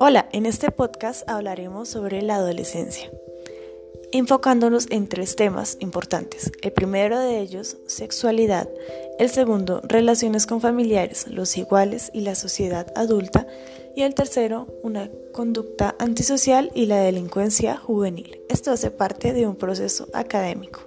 Hola, en este podcast hablaremos sobre la adolescencia, enfocándonos en tres temas importantes. El primero de ellos, sexualidad. El segundo, relaciones con familiares, los iguales y la sociedad adulta. Y el tercero, una conducta antisocial y la delincuencia juvenil. Esto hace parte de un proceso académico.